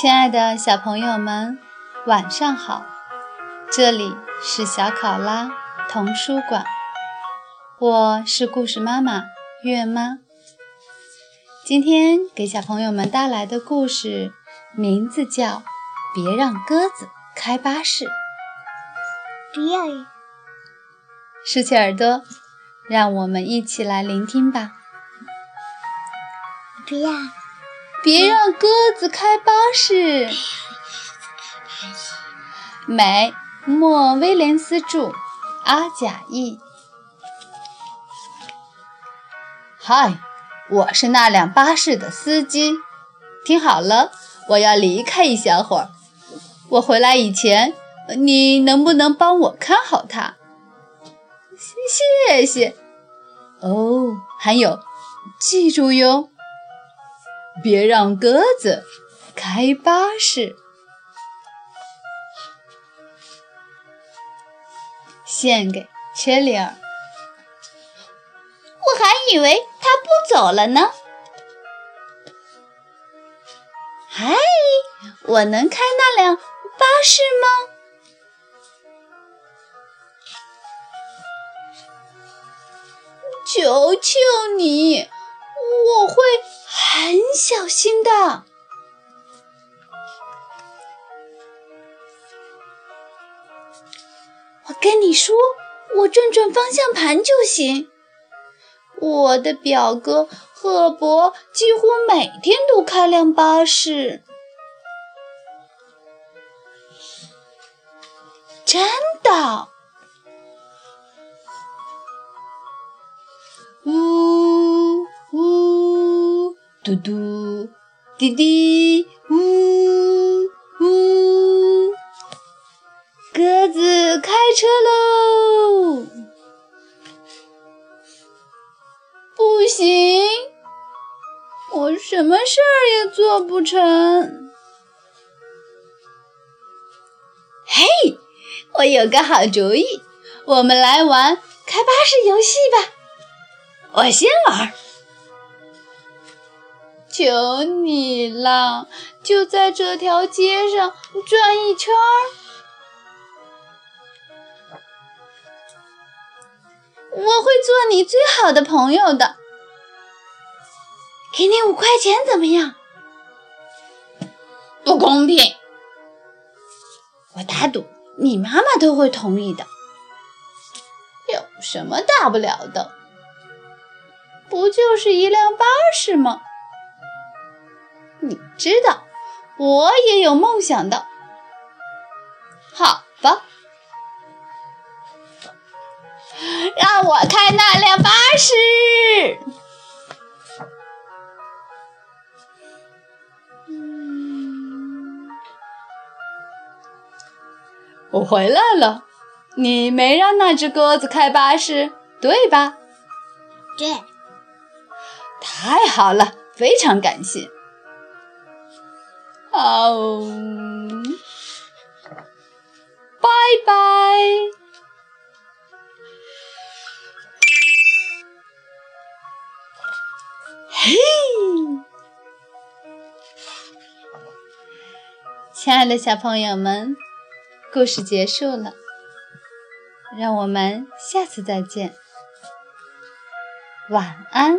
亲爱的小朋友们，晚上好！这里是小考拉童书馆，我是故事妈妈月妈。今天给小朋友们带来的故事名字叫《别让鸽子开巴士》。别，竖起耳朵，让我们一起来聆听吧。别。别让鸽子开巴士。美，莫威廉斯著，阿贾译。嗨，我是那辆巴士的司机。听好了，我要离开一小会儿。我回来以前，你能不能帮我看好它？谢谢。哦，还有，记住哟。别让鸽子开巴士。献给切里尔。我还以为他不走了呢。嗨，我能开那辆巴士吗？求求你，我会。小心的，我跟你说，我转转方向盘就行。我的表哥赫伯几乎每天都开辆巴士，真的。嘟嘟，滴滴，呜呜，鸽子开车喽！不行，我什么事儿也做不成。嘿，我有个好主意，我们来玩开巴士游戏吧。我先玩。求你了，就在这条街上转一圈儿，我会做你最好的朋友的。给你五块钱怎么样？不公平！我打赌你妈妈都会同意的。有什么大不了的？不就是一辆巴士吗？你知道，我也有梦想的。好吧，让我开那辆巴士。我回来了，你没让那只鸽子开巴士，对吧？对。太好了，非常感谢。哦，拜拜！嘿，亲爱的小朋友们，故事结束了，让我们下次再见，晚安。